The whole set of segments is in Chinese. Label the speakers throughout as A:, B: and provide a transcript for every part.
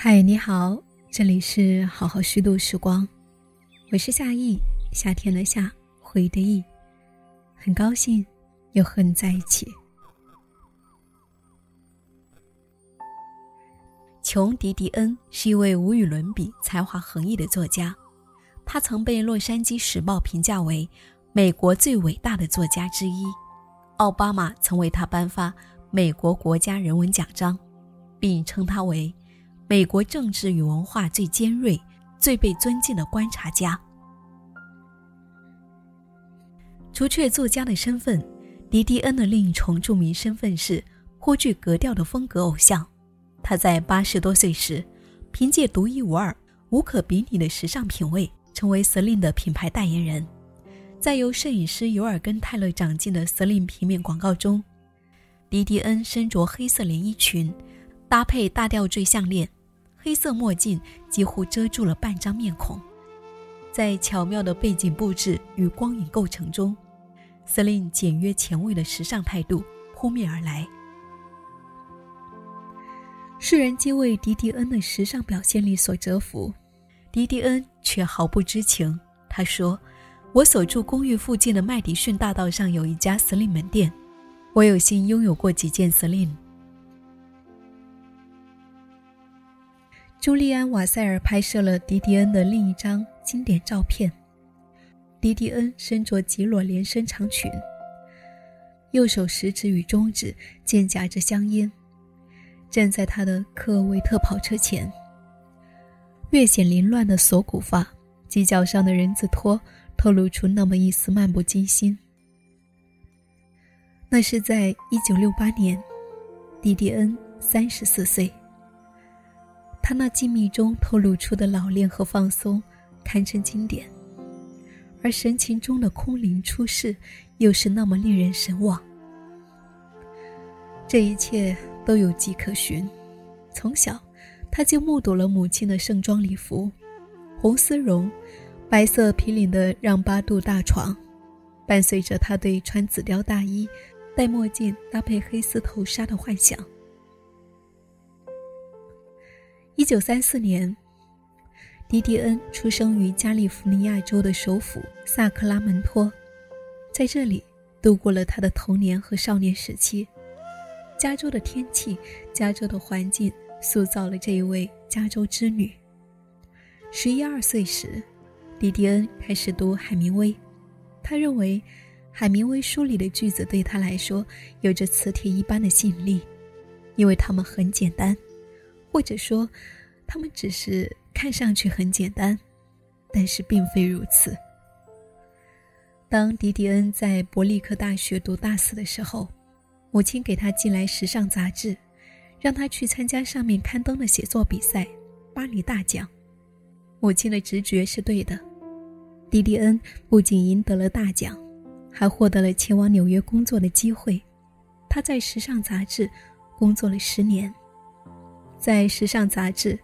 A: 嗨，你好，这里是好好虚度时光，我是夏意，夏天的夏，回忆的意，很高兴又和你在一起。琼·迪迪恩是一位无与伦比、才华横溢的作家，他曾被《洛杉矶时报》评价为美国最伟大的作家之一，奥巴马曾为他颁发美国国家人文奖章，并称他为。美国政治与文化最尖锐、最被尊敬的观察家。除却作家的身份，迪迪恩的另一重著名身份是颇具格调的风格偶像。他在八十多岁时，凭借独一无二、无可比拟的时尚品味，成为 Celine 的品牌代言人。在由摄影师尤尔根·泰勒掌镜的 Celine 平面广告中，迪迪恩身着黑色连衣裙，搭配大吊坠项链。黑色墨镜几乎遮住了半张面孔，在巧妙的背景布置与光影构成中，Celine 简约前卫的时尚态度扑面而来。世人皆为迪迪恩的时尚表现力所折服，迪迪恩却毫不知情。他说：“我所住公寓附近的麦迪逊大道上有一家 Celine 门店，我有幸拥有过几件 Celine。”朱利安·瓦塞尔拍摄了迪迪恩的另一张经典照片。迪迪恩身着极裸连身长裙，右手食指与中指间夹着香烟，站在他的科尔维特跑车前。略显凌乱的锁骨发及脚上的人字拖透露出那么一丝漫不经心。那是在一九六八年，迪迪恩三十四岁。他那静谧中透露出的老练和放松，堪称经典；而神情中的空灵出世，又是那么令人神往。这一切都有迹可循。从小，他就目睹了母亲的盛装礼服：红丝绒、白色皮领的让八度大床，伴随着他对穿紫貂大衣、戴墨镜搭配黑丝头纱的幻想。一九三四年，迪迪恩出生于加利福尼亚州的首府萨克拉门托，在这里度过了他的童年和少年时期。加州的天气、加州的环境塑造了这一位加州之女。十一二岁时，迪迪恩开始读海明威，他认为海明威书里的句子对他来说有着磁铁一般的吸引力，因为他们很简单。或者说，他们只是看上去很简单，但是并非如此。当迪迪恩在伯利克大学读大四的时候，母亲给他寄来时尚杂志，让他去参加上面刊登的写作比赛——巴黎大奖。母亲的直觉是对的，迪迪恩不仅赢得了大奖，还获得了前往纽约工作的机会。他在时尚杂志工作了十年。在时尚杂志，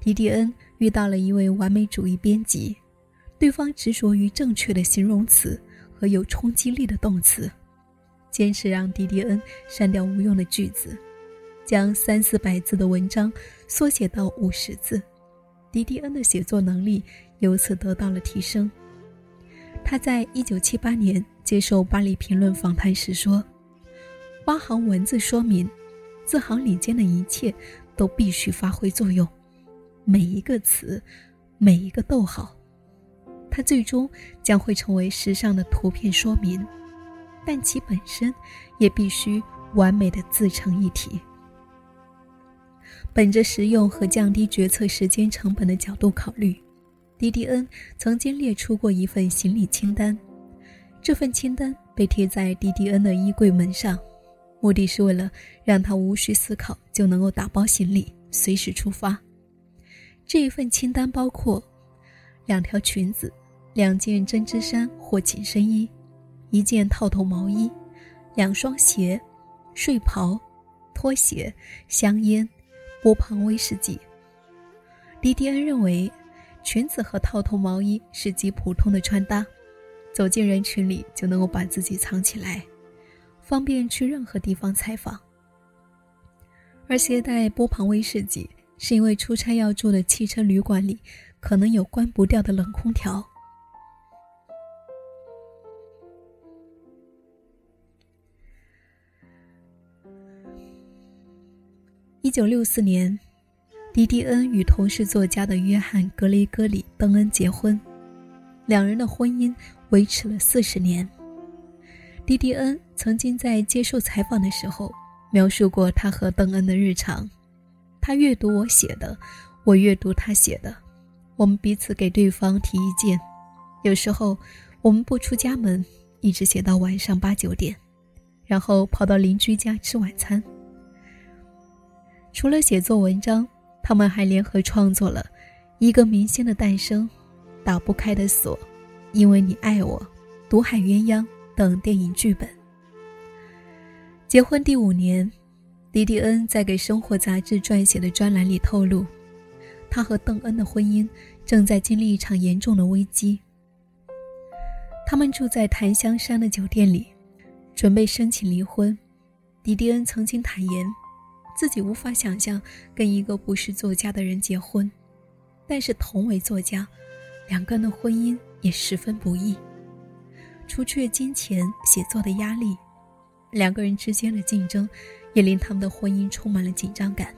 A: 迪迪恩遇到了一位完美主义编辑，对方执着于正确的形容词和有冲击力的动词，坚持让迪迪恩删掉无用的句子，将三四百字的文章缩写到五十字。迪迪恩的写作能力由此得到了提升。他在一九七八年接受《巴黎评论》访谈时说：“八行文字说明，字行里间的一切。”都必须发挥作用，每一个词，每一个逗号，它最终将会成为时尚的图片说明，但其本身也必须完美的自成一体。本着实用和降低决策时间成本的角度考虑，迪迪恩曾经列出过一份行李清单，这份清单被贴在迪迪恩的衣柜门上。目的是为了让他无需思考就能够打包行李，随时出发。这一份清单包括两条裙子、两件针织衫或紧身衣、一件套头毛衣、两双鞋、睡袍、拖鞋、香烟、波旁威士忌。迪迪恩认为，裙子和套头毛衣是极普通的穿搭，走进人群里就能够把自己藏起来。方便去任何地方采访，而携带波旁威士忌是因为出差要住的汽车旅馆里可能有关不掉的冷空调。一九六四年，迪迪恩与同是作家的约翰·格雷戈里·邓恩结婚，两人的婚姻维持了四十年。迪迪恩曾经在接受采访的时候描述过他和邓恩的日常：他阅读我写的，我阅读他写的，我们彼此给对方提意见。有时候我们不出家门，一直写到晚上八九点，然后跑到邻居家吃晚餐。除了写作文章，他们还联合创作了《一个明星的诞生》《打不开的锁》《因为你爱我》《毒海鸳鸯》等电影剧本。结婚第五年，迪迪恩在给《生活》杂志撰写的专栏里透露，他和邓恩的婚姻正在经历一场严重的危机。他们住在檀香山的酒店里，准备申请离婚。迪迪恩曾经坦言。自己无法想象跟一个不是作家的人结婚，但是同为作家，两个人的婚姻也十分不易。除却金钱、写作的压力，两个人之间的竞争，也令他们的婚姻充满了紧张感。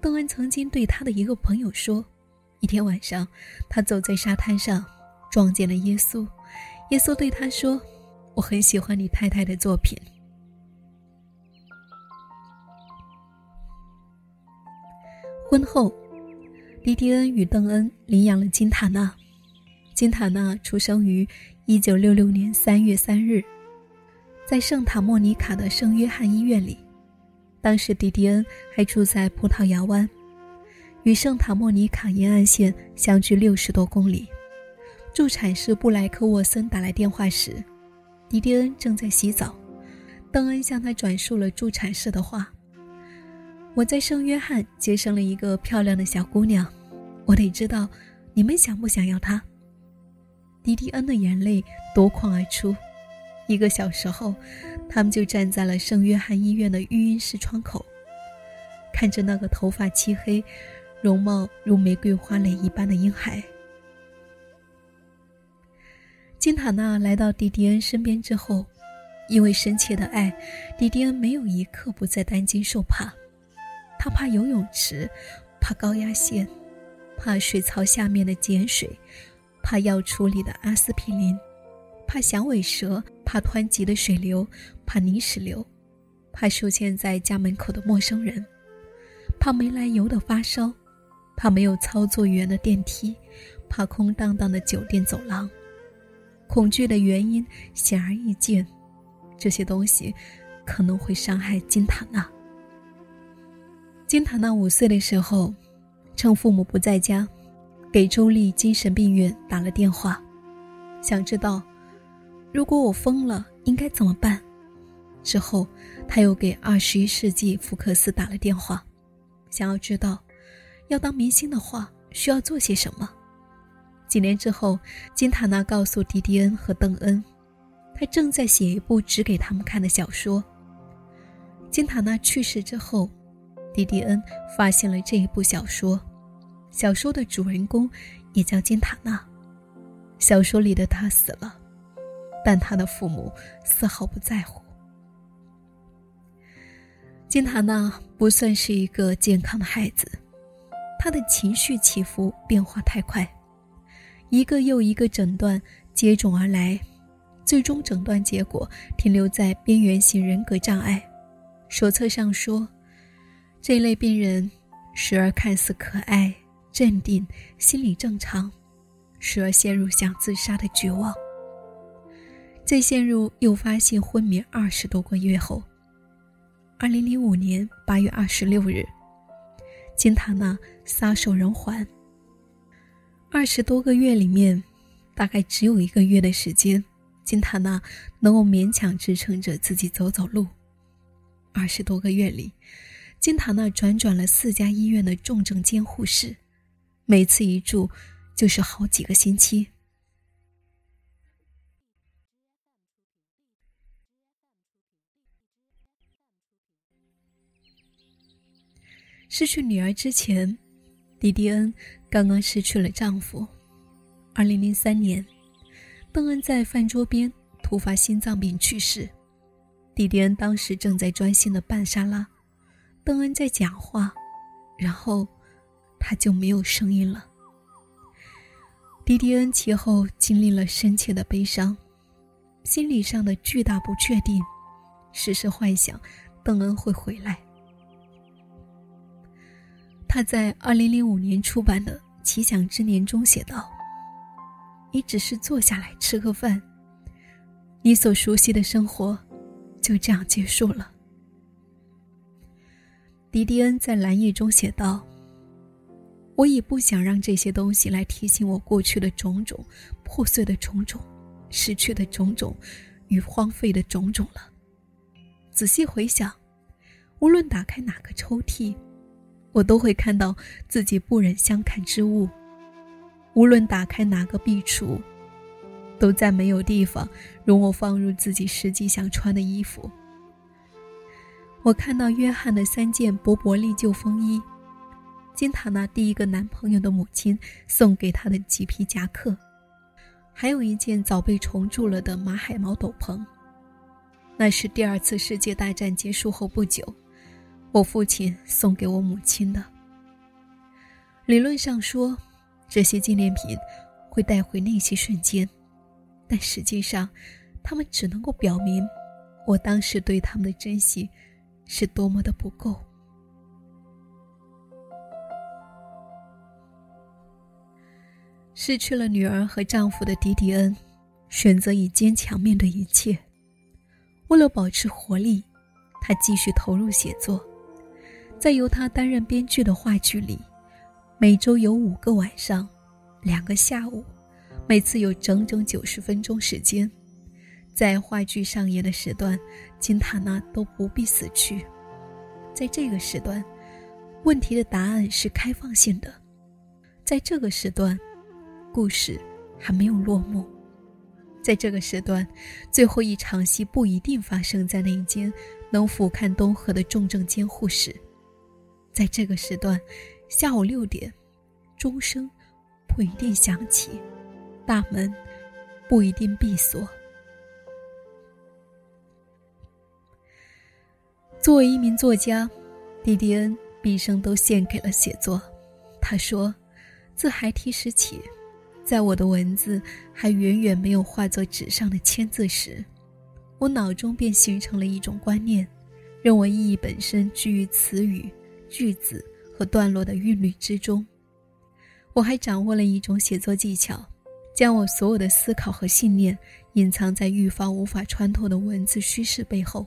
A: 邓恩曾经对他的一个朋友说：“一天晚上，他走在沙滩上，撞见了耶稣。耶稣对他说：‘我很喜欢你太太的作品。’”婚后，迪迪恩与邓恩领养了金塔纳。金塔纳出生于1966年3月3日，在圣塔莫尼卡的圣约翰医院里。当时迪迪恩还住在葡萄牙湾，与圣塔莫尼卡沿岸线相距六十多公里。助产士布莱克沃森打来电话时，迪迪恩正在洗澡。邓恩向他转述了助产士的话。我在圣约翰接生了一个漂亮的小姑娘，我得知道你们想不想要她。迪迪恩的眼泪夺眶而出。一个小时后，他们就站在了圣约翰医院的育婴室窗口，看着那个头发漆黑、容貌如玫瑰花蕾一般的婴孩。金塔纳来到迪迪恩身边之后，因为深切的爱，迪迪恩没有一刻不再担惊受怕。他怕游泳池，怕高压线，怕水槽下面的碱水，怕要处理的阿司匹林，怕响尾蛇，怕湍急的水流，怕泥石流，怕出现在家门口的陌生人，怕没来由的发烧，怕没有操作员的电梯，怕空荡荡的酒店走廊。恐惧的原因显而易见，这些东西可能会伤害金塔纳。金塔纳五岁的时候，趁父母不在家，给州立精神病院打了电话，想知道如果我疯了应该怎么办。之后，他又给二十一世纪福克斯打了电话，想要知道要当明星的话需要做些什么。几年之后，金塔纳告诉迪迪恩和邓恩，他正在写一部只给他们看的小说。金塔纳去世之后。迪迪恩发现了这一部小说，小说的主人公也叫金塔纳。小说里的他死了，但他的父母丝毫不在乎。金塔纳不算是一个健康的孩子，他的情绪起伏变化太快，一个又一个诊断接踵而来，最终诊断结果停留在边缘型人格障碍。手册上说。这类病人，时而看似可爱、镇定、心理正常，时而陷入想自杀的绝望。在陷入诱发性昏迷二十多个月后，二零零五年八月二十六日，金塔纳撒手人寰。二十多个月里面，大概只有一个月的时间，金塔纳能够勉强支撑着自己走走路。二十多个月里。金塔纳转转了四家医院的重症监护室，每次一住就是好几个星期。失去女儿之前，迪迪恩刚刚失去了丈夫。二零零三年，邓恩在饭桌边突发心脏病去世。迪迪恩当时正在专心的拌沙拉，邓恩在讲话，然后他就没有声音了。迪迪恩其后经历了深切的悲伤，心理上的巨大不确定，时时幻想邓恩会回来。他在二零零五年出版的《奇想之年》中写道：“你只是坐下来吃个饭，你所熟悉的生活。”就这样结束了。迪迪恩在蓝夜中写道：“我已不想让这些东西来提醒我过去的种种、破碎的种种、失去的种种与荒废的种种了。仔细回想，无论打开哪个抽屉，我都会看到自己不忍相看之物；无论打开哪个壁橱。”都再没有地方容我放入自己实际想穿的衣服。我看到约翰的三件薄薄利旧风衣，金塔娜第一个男朋友的母亲送给她的麂皮夹克，还有一件早被重铸了的马海毛斗篷。那是第二次世界大战结束后不久，我父亲送给我母亲的。理论上说，这些纪念品会带回那些瞬间。但实际上，他们只能够表明，我当时对他们的珍惜，是多么的不够。失去了女儿和丈夫的迪迪恩，选择以坚强面对一切。为了保持活力，他继续投入写作。在由他担任编剧的话剧里，每周有五个晚上，两个下午。每次有整整九十分钟时间，在话剧上演的时段，金塔娜都不必死去。在这个时段，问题的答案是开放性的。在这个时段，故事还没有落幕。在这个时段，最后一场戏不一定发生在那一间能俯瞰东河的重症监护室。在这个时段，下午六点，钟声不一定响起。大门不一定闭锁。作为一名作家，迪迪恩毕生都献给了写作。他说：“自孩提时起，在我的文字还远远没有化作纸上的签字时，我脑中便形成了一种观念，认为意义本身居于词语、句子和段落的韵律之中。我还掌握了一种写作技巧。”将我所有的思考和信念隐藏在愈发无法穿透的文字虚实背后。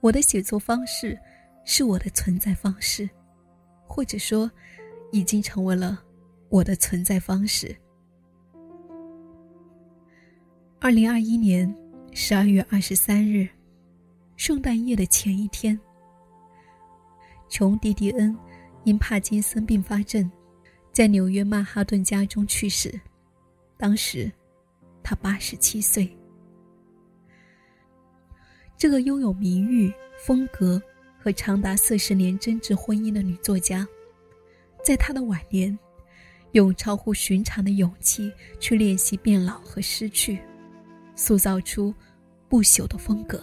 A: 我的写作方式是我的存在方式，或者说，已经成为了我的存在方式。二零二一年十二月二十三日，圣诞夜的前一天，琼·迪迪恩因帕金森并发症，在纽约曼哈顿家中去世。当时，她八十七岁。这个拥有名誉、风格和长达四十年真挚婚姻的女作家，在她的晚年，用超乎寻常的勇气去练习变老和失去，塑造出不朽的风格。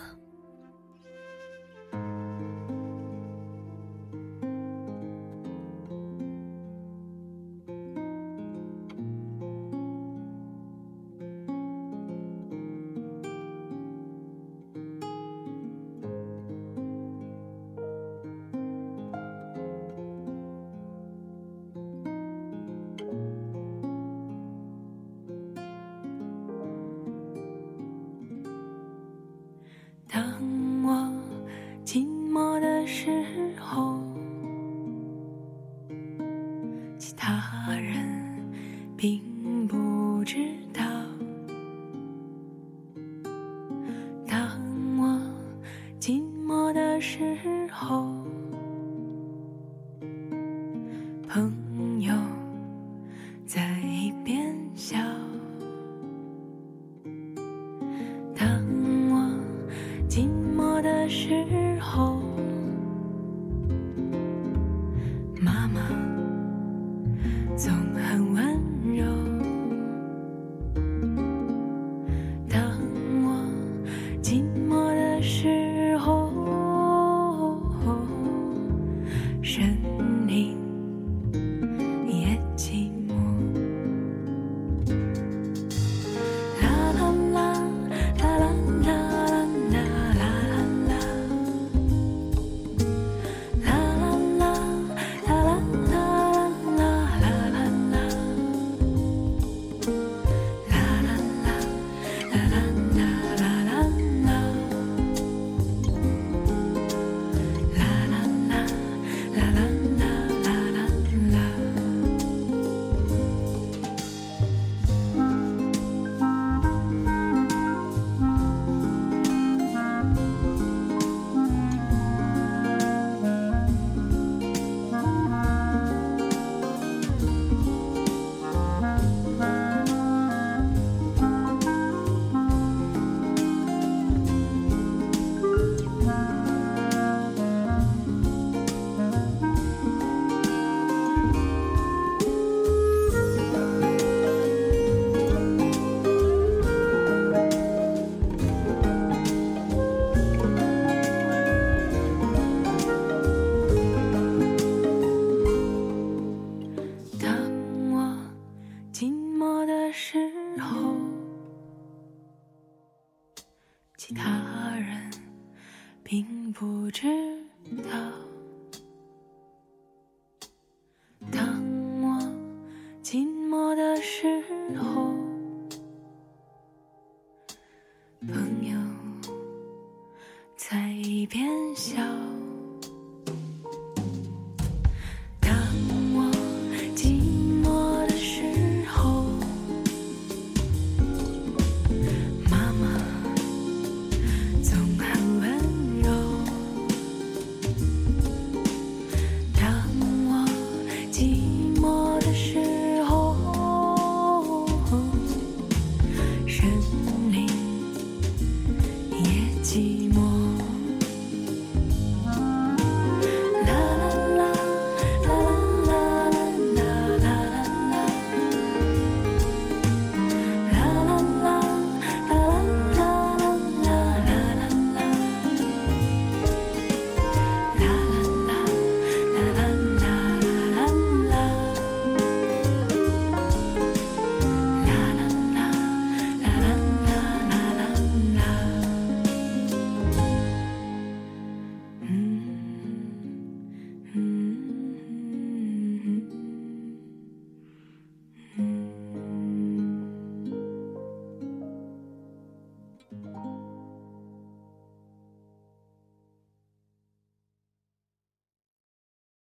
B: 在一边。并不知